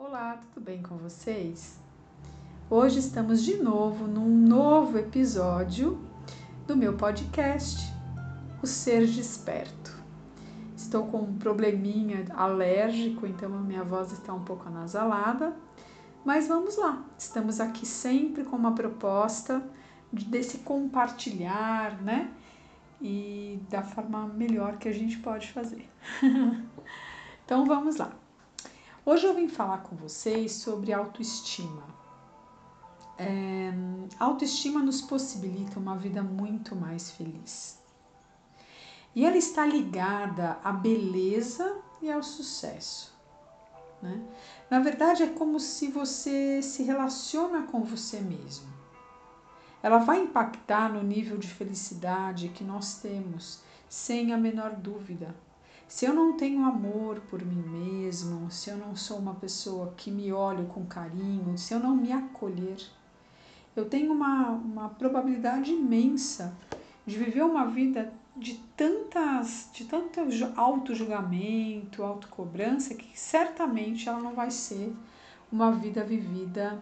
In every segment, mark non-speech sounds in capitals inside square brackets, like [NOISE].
Olá, tudo bem com vocês? Hoje estamos de novo num novo episódio do meu podcast, O Ser Desperto. Estou com um probleminha alérgico, então a minha voz está um pouco anasalada, mas vamos lá. Estamos aqui sempre com uma proposta desse compartilhar, né? E da forma melhor que a gente pode fazer. [LAUGHS] então vamos lá. Hoje eu vim falar com vocês sobre autoestima. É, autoestima nos possibilita uma vida muito mais feliz. E ela está ligada à beleza e ao sucesso. Né? Na verdade, é como se você se relaciona com você mesmo. Ela vai impactar no nível de felicidade que nós temos, sem a menor dúvida. Se eu não tenho amor por mim mesmo, se eu não sou uma pessoa que me olho com carinho, se eu não me acolher, eu tenho uma, uma probabilidade imensa de viver uma vida de tantas de tanto auto-julgamento, autocobrança, que certamente ela não vai ser uma vida vivida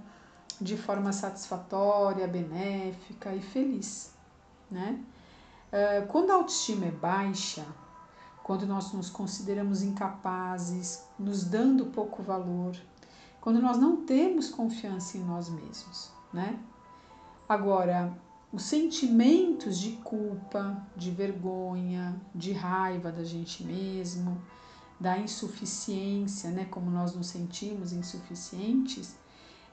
de forma satisfatória, benéfica e feliz, né? Eh, quando a autoestima é baixa, quando nós nos consideramos incapazes, nos dando pouco valor, quando nós não temos confiança em nós mesmos, né? Agora, os sentimentos de culpa, de vergonha, de raiva da gente mesmo, da insuficiência, né? Como nós nos sentimos insuficientes,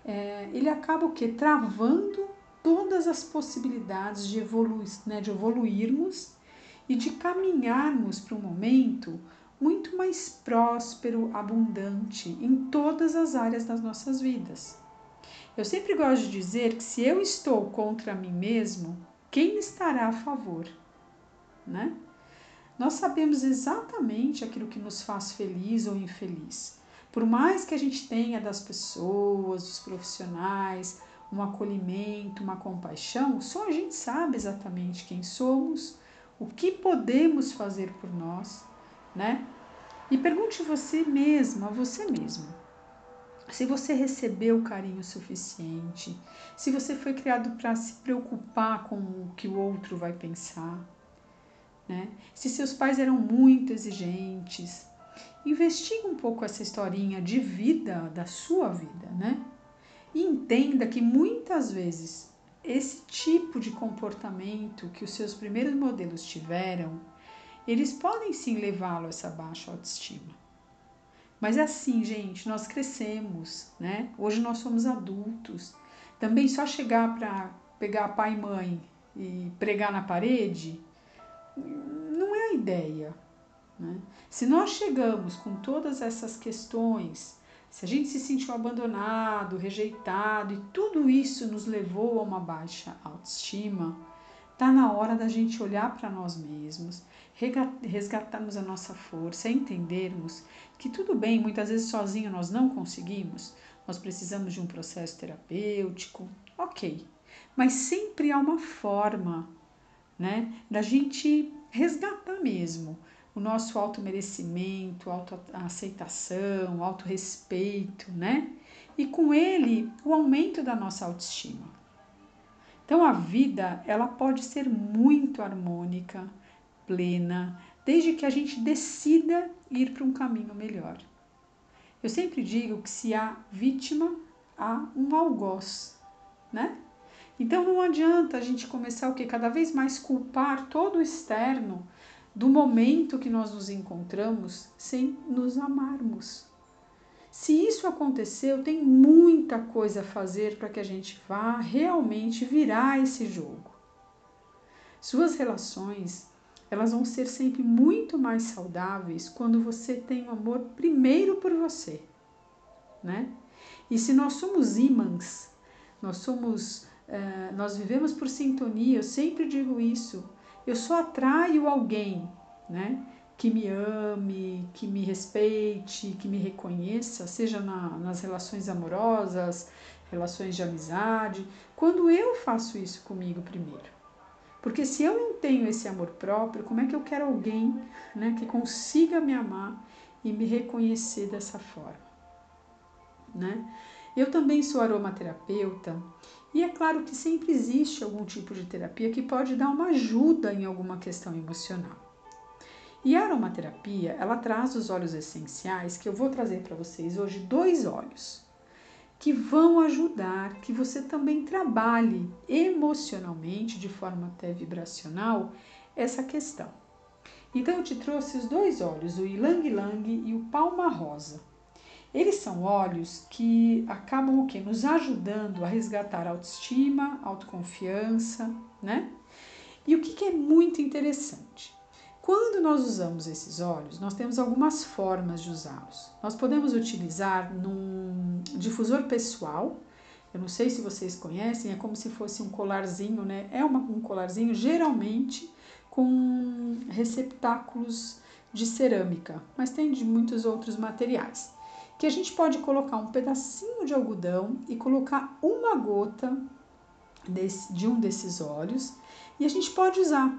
é, ele acaba o que? Travando todas as possibilidades de, evolu né, de evoluirmos e de caminharmos para um momento muito mais próspero, abundante em todas as áreas das nossas vidas. Eu sempre gosto de dizer que se eu estou contra mim mesmo, quem estará a favor? Né? Nós sabemos exatamente aquilo que nos faz feliz ou infeliz. Por mais que a gente tenha das pessoas, dos profissionais, um acolhimento, uma compaixão, só a gente sabe exatamente quem somos, o que podemos fazer por nós, né? E pergunte você mesmo, a você mesmo, se você recebeu carinho suficiente, se você foi criado para se preocupar com o que o outro vai pensar, né? Se seus pais eram muito exigentes, investigue um pouco essa historinha de vida da sua vida, né? E entenda que muitas vezes esse tipo de comportamento que os seus primeiros modelos tiveram, eles podem sim levá-lo a essa baixa autoestima. Mas é assim, gente, nós crescemos, né? Hoje nós somos adultos. Também só chegar para pegar pai e mãe e pregar na parede não é a ideia. Né? Se nós chegamos com todas essas questões se a gente se sentiu abandonado, rejeitado e tudo isso nos levou a uma baixa autoestima, tá na hora da gente olhar para nós mesmos, resgatarmos a nossa força, entendermos que tudo bem, muitas vezes sozinho nós não conseguimos, nós precisamos de um processo terapêutico, ok, mas sempre há uma forma, né, da gente resgatar mesmo o nosso auto-merecimento, auto-aceitação, auto-respeito, né? E com ele, o aumento da nossa autoestima. Então a vida, ela pode ser muito harmônica, plena, desde que a gente decida ir para um caminho melhor. Eu sempre digo que se há vítima, há um algoz, né? Então não adianta a gente começar o que cada vez mais culpar todo o externo do momento que nós nos encontramos sem nos amarmos. Se isso aconteceu, tem muita coisa a fazer para que a gente vá realmente virar esse jogo. Suas relações, elas vão ser sempre muito mais saudáveis quando você tem o amor primeiro por você, né? E se nós somos ímãs, nós somos, uh, nós vivemos por sintonia, eu sempre digo isso, eu só atraio alguém, né? Que me ame, que me respeite, que me reconheça, seja na, nas relações amorosas, relações de amizade, quando eu faço isso comigo primeiro. Porque se eu não tenho esse amor próprio, como é que eu quero alguém né, que consiga me amar e me reconhecer dessa forma? né? Eu também sou aromaterapeuta e é claro que sempre existe algum tipo de terapia que pode dar uma ajuda em alguma questão emocional. E a aromaterapia, ela traz os óleos essenciais, que eu vou trazer para vocês hoje dois óleos, que vão ajudar que você também trabalhe emocionalmente, de forma até vibracional, essa questão. Então eu te trouxe os dois óleos, o Ylang e o Palma Rosa. Eles são óleos que acabam o que? Nos ajudando a resgatar autoestima, autoconfiança, né? E o que, que é muito interessante? Quando nós usamos esses óleos, nós temos algumas formas de usá-los. Nós podemos utilizar num difusor pessoal. Eu não sei se vocês conhecem, é como se fosse um colarzinho, né? É uma, um colarzinho geralmente com receptáculos de cerâmica, mas tem de muitos outros materiais. Que a gente pode colocar um pedacinho de algodão e colocar uma gota desse, de um desses óleos e a gente pode usar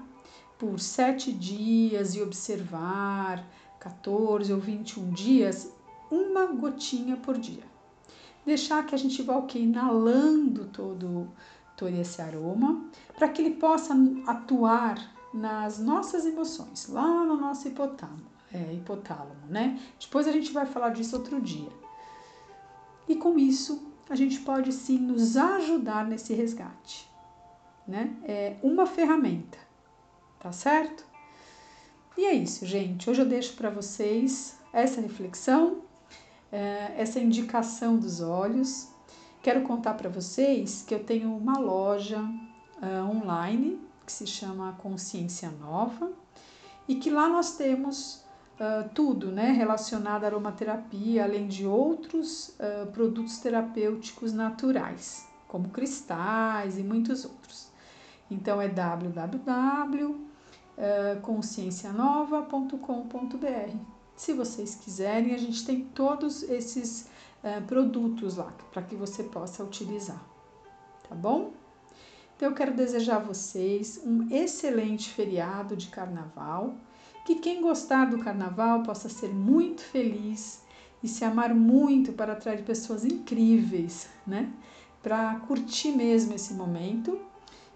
por sete dias e observar 14 ou 21 dias, uma gotinha por dia. Deixar que a gente vá o que inalando todo, todo esse aroma, para que ele possa atuar nas nossas emoções, lá no nosso hipotálamo, é, hipotálamo, né? Depois a gente vai falar disso outro dia. E com isso, a gente pode sim nos ajudar nesse resgate, né? É uma ferramenta, tá certo? E é isso, gente. Hoje eu deixo para vocês essa reflexão, é, essa indicação dos olhos. Quero contar para vocês que eu tenho uma loja uh, online que se chama Consciência Nova, e que lá nós temos uh, tudo né, relacionado à aromaterapia, além de outros uh, produtos terapêuticos naturais, como cristais e muitos outros. Então é www.consciencianova.com.br. Se vocês quiserem, a gente tem todos esses uh, produtos lá para que você possa utilizar, tá bom? Então eu quero desejar a vocês um excelente feriado de carnaval, que quem gostar do carnaval possa ser muito feliz e se amar muito para atrair pessoas incríveis, né? Para curtir mesmo esse momento.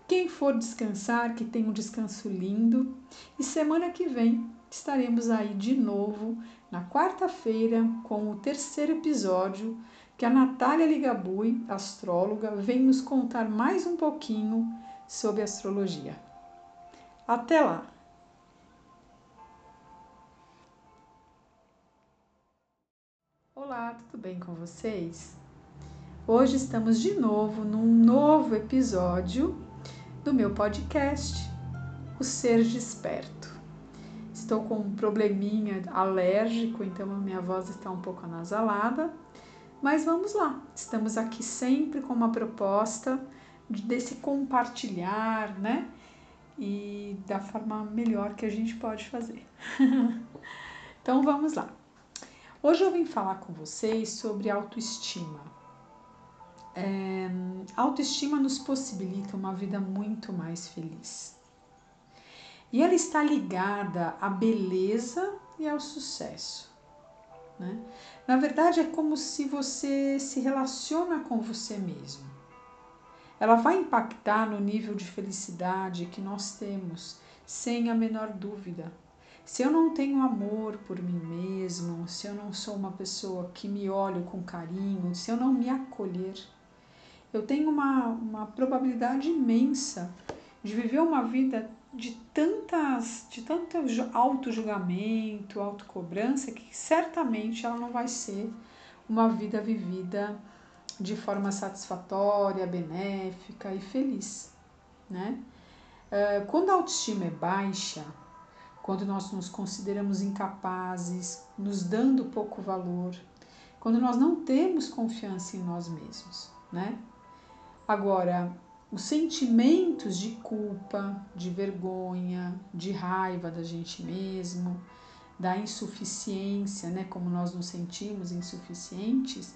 Quem for descansar, que tenha um descanso lindo. E semana que vem estaremos aí de novo na quarta-feira com o terceiro episódio que a Natália Ligabui, astróloga, vem nos contar mais um pouquinho sobre astrologia. Até lá! Olá, tudo bem com vocês? Hoje estamos de novo num novo episódio do meu podcast, O Ser Desperto. Estou com um probleminha alérgico, então a minha voz está um pouco anasalada mas vamos lá, estamos aqui sempre com uma proposta desse compartilhar, né? E da forma melhor que a gente pode fazer. [LAUGHS] então vamos lá. Hoje eu vim falar com vocês sobre autoestima. É, autoestima nos possibilita uma vida muito mais feliz. E ela está ligada à beleza e ao sucesso. Né? Na verdade, é como se você se relaciona com você mesmo. Ela vai impactar no nível de felicidade que nós temos, sem a menor dúvida. Se eu não tenho amor por mim mesmo, se eu não sou uma pessoa que me olho com carinho, se eu não me acolher, eu tenho uma, uma probabilidade imensa de viver uma vida de tantas de tanto auto-julgamento, autocobrança, que certamente ela não vai ser uma vida vivida de forma satisfatória, benéfica e feliz, né? Ah, quando a autoestima é baixa, quando nós nos consideramos incapazes, nos dando pouco valor, quando nós não temos confiança em nós mesmos, né? Agora, os sentimentos de culpa, de vergonha, de raiva da gente mesmo, da insuficiência, né, como nós nos sentimos insuficientes,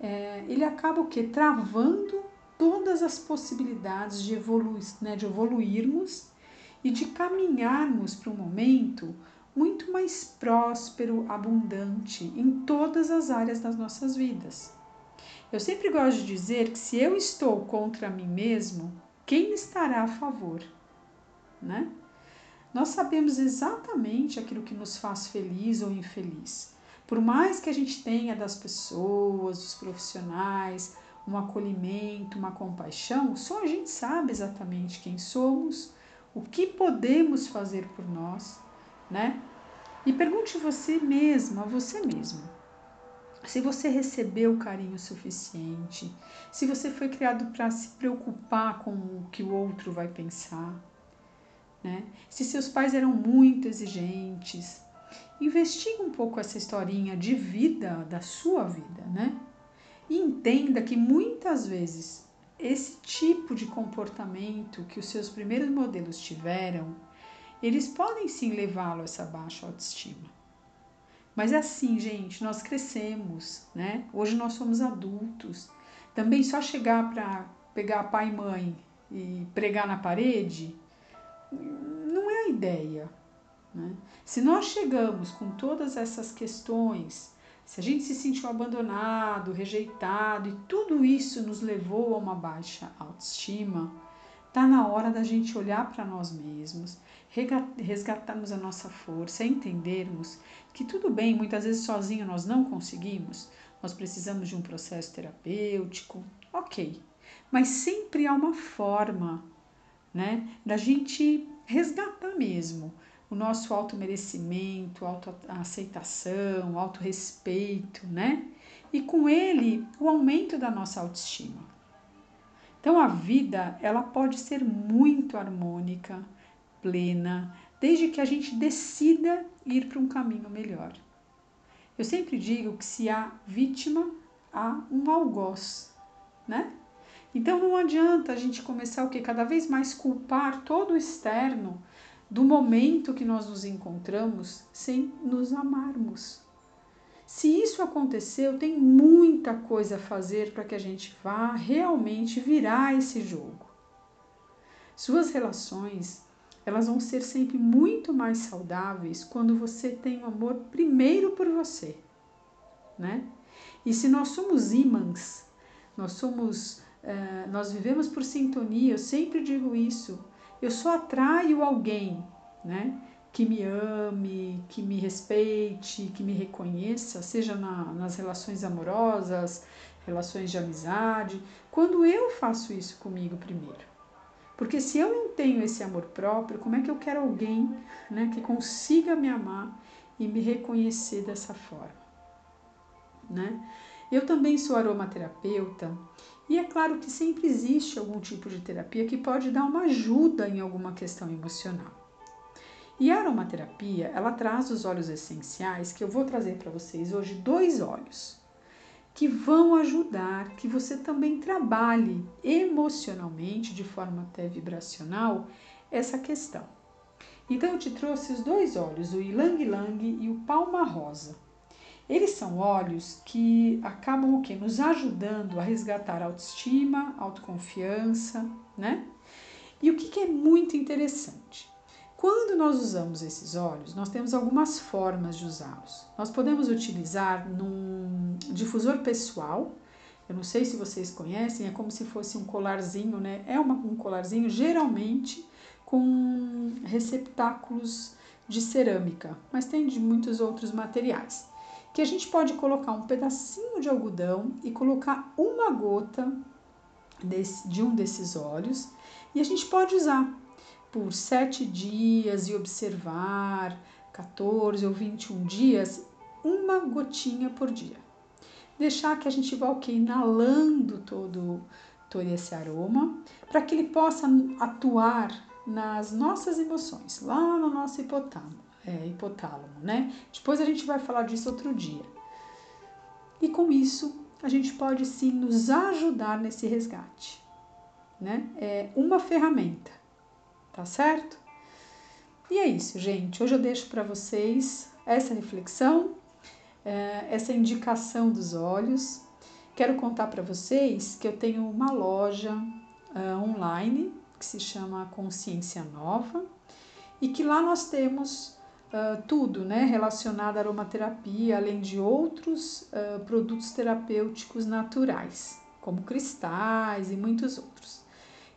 é, ele acaba o que? Travando todas as possibilidades de, evolu né, de evoluirmos e de caminharmos para um momento muito mais próspero, abundante em todas as áreas das nossas vidas, Eu sempre gosto de dizer que se eu estou contra mim mesmo, quem estará a favor, né? Nós sabemos exatamente aquilo que nos faz feliz ou infeliz. Por mais que a gente tenha das pessoas, dos profissionais, um acolhimento, uma compaixão, só a gente sabe exatamente quem somos, o que podemos fazer por nós, né? E pergunte você mesmo, a você mesmo, se você recebeu carinho suficiente, se você foi criado para se preocupar com o que o outro vai pensar, né? Se seus pais eram muito exigentes, investigue um pouco essa historinha de vida da sua vida, né? E entenda que muitas vezes esse tipo de comportamento que os seus primeiros modelos tiveram, eles podem sim levá-lo a essa baixa autoestima. Mas é assim, gente, nós crescemos, né? Hoje nós somos adultos. Também só chegar para pegar pai e mãe e pregar na parede não é a ideia. Né? Se nós chegamos com todas essas questões, se a gente se sentiu abandonado, rejeitado e tudo isso nos levou a uma baixa autoestima, está na hora da gente olhar para nós mesmos, resgatarmos a nossa força, entendermos que tudo bem, muitas vezes sozinho nós não conseguimos, nós precisamos de um processo terapêutico, ok, mas sempre há uma forma né? Da gente resgatar mesmo o nosso auto-merecimento, auto-aceitação, auto-respeito, né? E com ele, o aumento da nossa autoestima. Então a vida, ela pode ser muito harmônica, plena, desde que a gente decida ir para um caminho melhor. Eu sempre digo que se há vítima, há um algoz, né? Então não adianta a gente começar o que cada vez mais culpar todo o externo do momento que nós nos encontramos sem nos amarmos. Se isso aconteceu, tem muita coisa a fazer para que a gente vá realmente virar esse jogo. Suas relações, elas vão ser sempre muito mais saudáveis quando você tem o amor primeiro por você, né? E se nós somos ímãs, nós somos Uh, nós vivemos por sintonia, eu sempre digo isso. Eu só atraio alguém, né? Que me ame, que me respeite, que me reconheça, seja na, nas relações amorosas, relações de amizade, quando eu faço isso comigo primeiro. Porque se eu não tenho esse amor próprio, como é que eu quero alguém né, que consiga me amar e me reconhecer dessa forma? Né? Eu também sou aromaterapeuta e é claro que sempre existe algum tipo de terapia que pode dar uma ajuda em alguma questão emocional. E a aromaterapia, ela traz os óleos essenciais, que eu vou trazer para vocês hoje dois óleos, que vão ajudar que você também trabalhe emocionalmente, de forma até vibracional, essa questão. Então eu te trouxe os dois óleos, o Ylang e o Palma Rosa. Eles são óleos que acabam o quê? Nos ajudando a resgatar autoestima, autoconfiança, né? E o que, que é muito interessante? Quando nós usamos esses óleos, nós temos algumas formas de usá-los. Nós podemos utilizar num difusor pessoal. Eu não sei se vocês conhecem, é como se fosse um colarzinho, né? É uma, um colarzinho geralmente com receptáculos de cerâmica, mas tem de muitos outros materiais que a gente pode colocar um pedacinho de algodão e colocar uma gota desse, de um desses óleos e a gente pode usar por sete dias e observar 14 ou 21 dias, uma gotinha por dia. Deixar que a gente vá okay, inalando todo, todo esse aroma para que ele possa atuar nas nossas emoções, lá no nosso hipotálamo é, hipotálamo, né? Depois a gente vai falar disso outro dia. E com isso, a gente pode sim nos ajudar nesse resgate, né? É uma ferramenta, tá certo? E é isso, gente. Hoje eu deixo para vocês essa reflexão, é, essa indicação dos olhos. Quero contar para vocês que eu tenho uma loja uh, online que se chama Consciência Nova e que lá nós temos uh, tudo né, relacionado à aromaterapia, além de outros uh, produtos terapêuticos naturais, como cristais e muitos outros.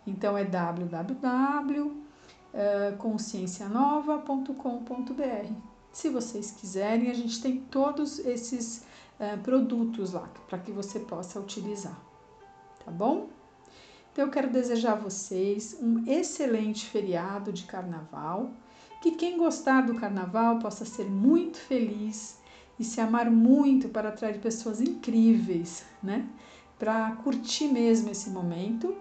Então é www.consciencianova.com.br. Se vocês quiserem, a gente tem todos esses uh, produtos lá para que você possa utilizar, tá bom? Então eu quero desejar a vocês um excelente feriado de carnaval que quem gostar do carnaval possa ser muito feliz e se amar muito para atrair pessoas incríveis, né? Para curtir mesmo esse momento.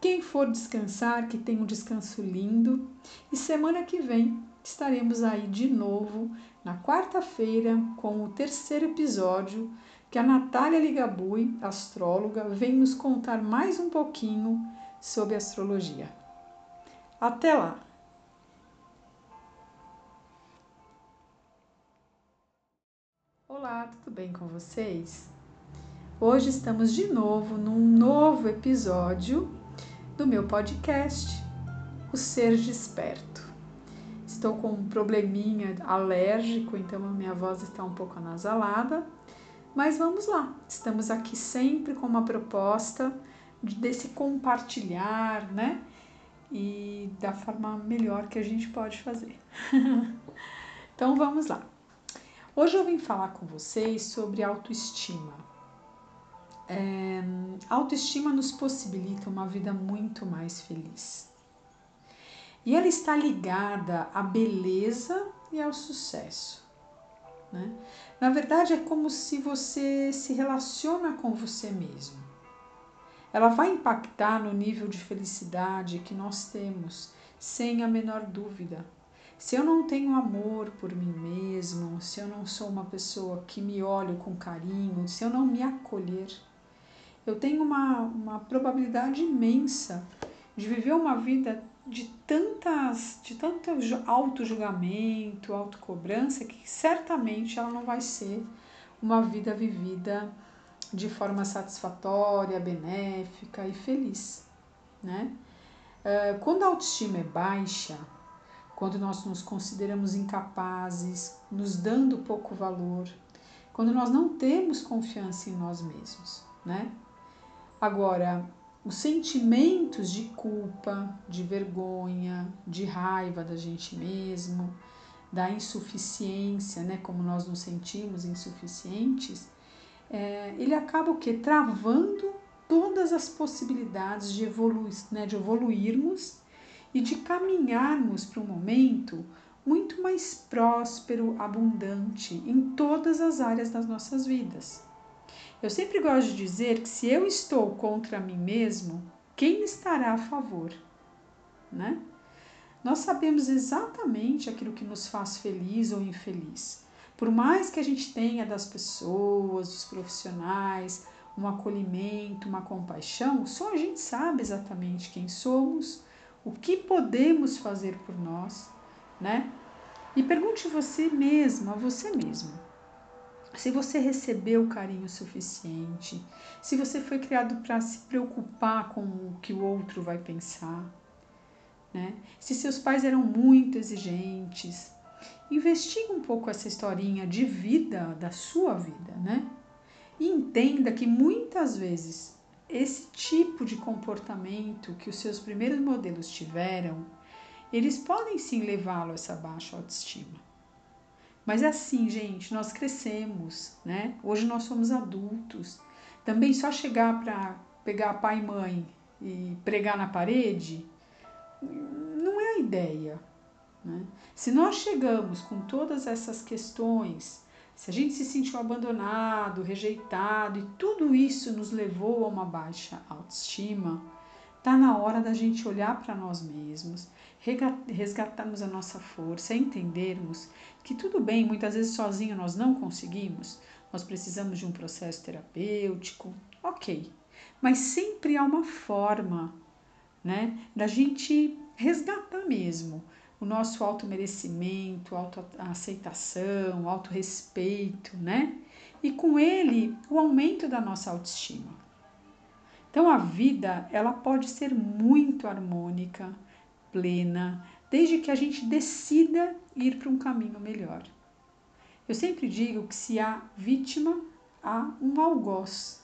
Quem for descansar, que tenha um descanso lindo. E semana que vem estaremos aí de novo na quarta-feira com o terceiro episódio que a Natália Ligabui, astróloga, vem nos contar mais um pouquinho sobre astrologia. Até lá! Olá, tudo bem com vocês? Hoje estamos de novo num novo episódio do meu podcast, O Ser Desperto. Estou com um probleminha alérgico, então a minha voz está um pouco anasalada, mas vamos lá. Estamos aqui sempre com uma proposta desse compartilhar, né? E da forma melhor que a gente pode fazer. [LAUGHS] então vamos lá. Hoje eu vim falar com vocês sobre autoestima. É, autoestima nos possibilita uma vida muito mais feliz. E ela está ligada à beleza e ao sucesso. Né? Na verdade, é como se você se relaciona com você mesmo. Ela vai impactar no nível de felicidade que nós temos, sem a menor dúvida. Se eu não tenho amor por mim mesmo, se eu não sou uma pessoa que me olho com carinho, se eu não me acolher, eu tenho uma, uma probabilidade imensa de viver uma vida de tantas de tanto auto-julgamento, auto-cobrança, que certamente ela não vai ser uma vida vivida de forma satisfatória, benéfica e feliz, né? Eh, quando a autoestima é baixa, quando nós nos consideramos incapazes, nos dando pouco valor, quando nós não temos confiança em nós mesmos, né? Agora, os sentimentos de culpa, de vergonha, de raiva da gente mesmo, da insuficiência, né? Como nós nos sentimos insuficientes, é, ele acaba o que? Travando todas as possibilidades de, evolu né, de evoluirmos e de caminharmos para um momento muito mais próspero, abundante em todas as áreas das nossas vidas. Eu sempre gosto de dizer que se eu estou contra mim mesmo, quem estará a favor? Né? Nós sabemos exatamente aquilo que nos faz feliz ou infeliz. Por mais que a gente tenha das pessoas, dos profissionais, um acolhimento, uma compaixão, só a gente sabe exatamente quem somos, o que podemos fazer por nós, né? E pergunte você mesmo, a você mesmo, se você recebeu carinho suficiente, se você foi criado para se preocupar com o que o outro vai pensar, né? Se seus pais eram muito exigentes, investigue um pouco essa historinha de vida da sua vida, né? E entenda que muitas vezes esse tipo de comportamento que os seus primeiros modelos tiveram, eles podem sim levá-lo a essa baixa autoestima. Mas é assim, gente, nós crescemos, né? Hoje nós somos adultos. Também só chegar para pegar pai e mãe e pregar na parede não é a ideia. Né? Se nós chegamos com todas essas questões se a gente se sentiu abandonado, rejeitado e tudo isso nos levou a uma baixa autoestima, tá na hora da gente olhar para nós mesmos, resgatarmos a nossa força, entendermos que tudo bem, muitas vezes sozinho nós não conseguimos, nós precisamos de um processo terapêutico, ok, mas sempre há uma forma, né, da gente resgatar mesmo o nosso auto-merecimento, auto-aceitação, auto-respeito, né? E com ele, o aumento da nossa autoestima. Então a vida, ela pode ser muito harmônica, plena, desde que a gente decida ir para um caminho melhor. Eu sempre digo que se há vítima, há um algoz,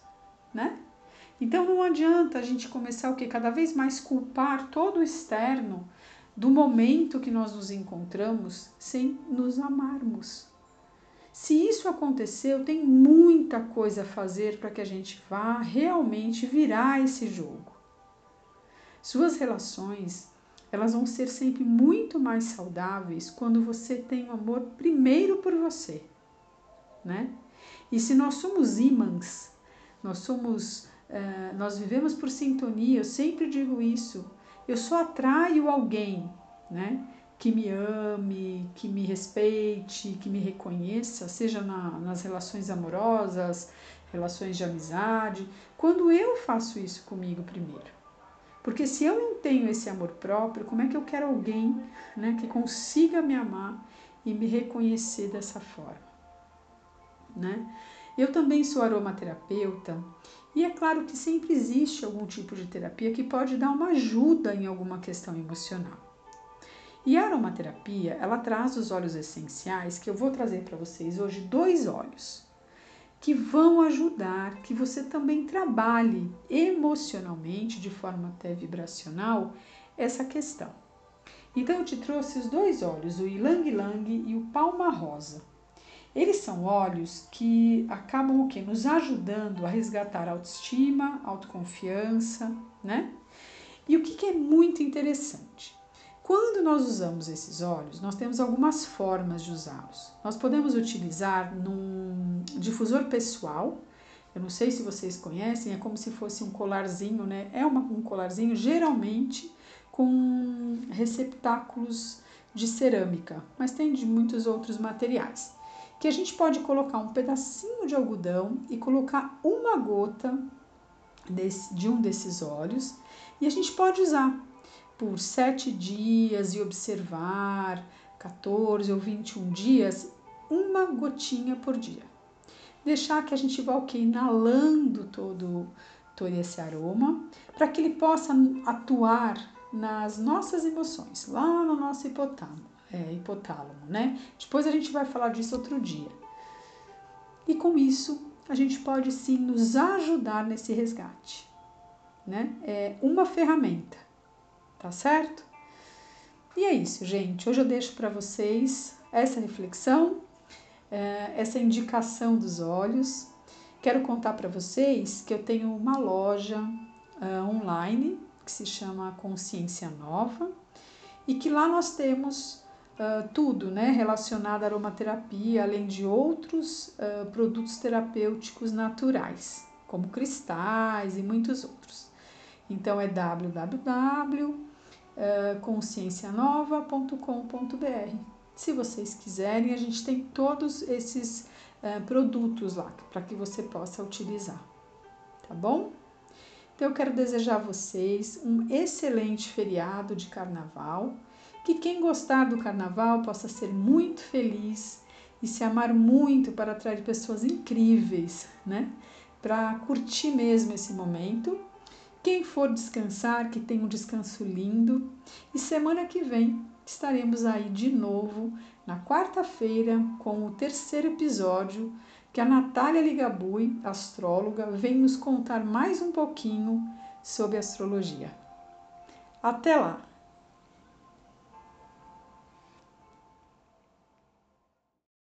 né? Então não adianta a gente começar o que cada vez mais culpar todo o externo do momento que nós nos encontramos sem nos amarmos. Se isso aconteceu, tem muita coisa a fazer para que a gente vá realmente virar esse jogo. Suas relações, elas vão ser sempre muito mais saudáveis quando você tem o amor primeiro por você, né? E se nós somos ímãs, nós somos, uh, nós vivemos por sintonia, eu sempre digo isso, eu só atraio alguém, né? que me ame, que me respeite, que me reconheça, seja na, nas relações amorosas, relações de amizade, quando eu faço isso comigo primeiro. Porque se eu não tenho esse amor próprio, como é que eu quero alguém né, que consiga me amar e me reconhecer dessa forma? Né? Eu também sou aromaterapeuta e é claro que sempre existe algum tipo de terapia que pode dar uma ajuda em alguma questão emocional. E a aromaterapia, ela traz os óleos essenciais, que eu vou trazer para vocês hoje dois óleos, que vão ajudar que você também trabalhe emocionalmente, de forma até vibracional, essa questão. Então eu te trouxe os dois óleos, o Ylang e o Palma Rosa. Eles são óleos que acabam o que? Nos ajudando a resgatar autoestima, autoconfiança, né? E o que, que é muito interessante? Quando nós usamos esses óleos, nós temos algumas formas de usá-los. Nós podemos utilizar num difusor pessoal. Eu não sei se vocês conhecem, é como se fosse um colarzinho, né? É uma, um colarzinho geralmente com receptáculos de cerâmica, mas tem de muitos outros materiais. Que a gente pode colocar um pedacinho de algodão e colocar uma gota desse, de um desses óleos e a gente pode usar por sete dias e observar 14 ou 21 dias, uma gotinha por dia. Deixar que a gente vá okay, inalando todo, todo esse aroma, para que ele possa atuar nas nossas emoções, lá no nosso hipotálamo, é, hipotálamo, né? Depois a gente vai falar disso outro dia. E com isso, a gente pode sim nos ajudar nesse resgate, né? É uma ferramenta tá certo? E é isso, gente. Hoje eu deixo para vocês essa reflexão, é, essa indicação dos olhos. Quero contar para vocês que eu tenho uma loja uh, online que se chama Consciência Nova e que lá nós temos tudo né, relacionado à aromaterapia, além de outros uh, produtos terapêuticos naturais, como cristais e muitos outros. Então é www uh, consciencianova.com.br. Se vocês quiserem, a gente tem todos esses uh, produtos lá para que você possa utilizar, tá bom? Então eu quero desejar a vocês um excelente feriado de carnaval, que quem gostar do carnaval possa ser muito feliz e se amar muito para atrair pessoas incríveis, né? Para curtir mesmo esse momento quem for descansar, que tenha um descanso lindo. E semana que vem estaremos aí de novo na quarta-feira com o terceiro episódio que a Natália Ligabui, astróloga, vem nos contar mais um pouquinho sobre astrologia. Até lá!